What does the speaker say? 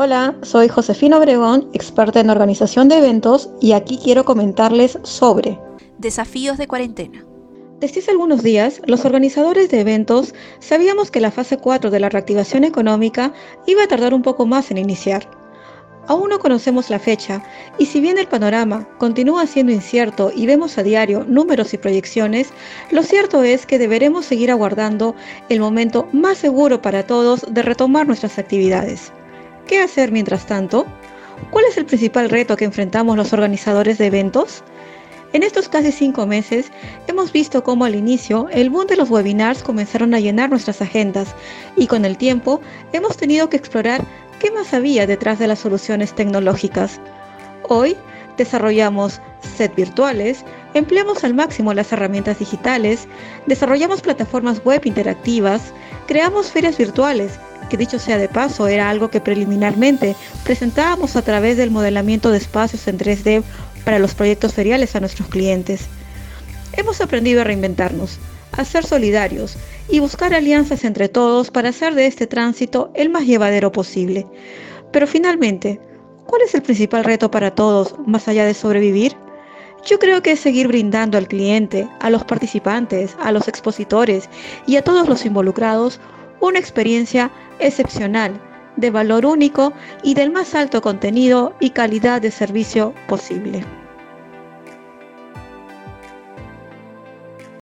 Hola, soy Josefina Obregón, experta en organización de eventos y aquí quiero comentarles sobre desafíos de cuarentena. Desde hace algunos días, los organizadores de eventos sabíamos que la fase 4 de la reactivación económica iba a tardar un poco más en iniciar. Aún no conocemos la fecha y si bien el panorama continúa siendo incierto y vemos a diario números y proyecciones, lo cierto es que deberemos seguir aguardando el momento más seguro para todos de retomar nuestras actividades. ¿Qué hacer mientras tanto? ¿Cuál es el principal reto que enfrentamos los organizadores de eventos? En estos casi cinco meses hemos visto cómo al inicio el boom de los webinars comenzaron a llenar nuestras agendas y con el tiempo hemos tenido que explorar qué más había detrás de las soluciones tecnológicas. Hoy desarrollamos sets virtuales, empleamos al máximo las herramientas digitales, desarrollamos plataformas web interactivas, creamos ferias virtuales, que dicho sea de paso era algo que preliminarmente presentábamos a través del modelamiento de espacios en 3D para los proyectos feriales a nuestros clientes. Hemos aprendido a reinventarnos, a ser solidarios y buscar alianzas entre todos para hacer de este tránsito el más llevadero posible. Pero finalmente, ¿cuál es el principal reto para todos más allá de sobrevivir? Yo creo que es seguir brindando al cliente, a los participantes, a los expositores y a todos los involucrados una experiencia excepcional, de valor único y del más alto contenido y calidad de servicio posible.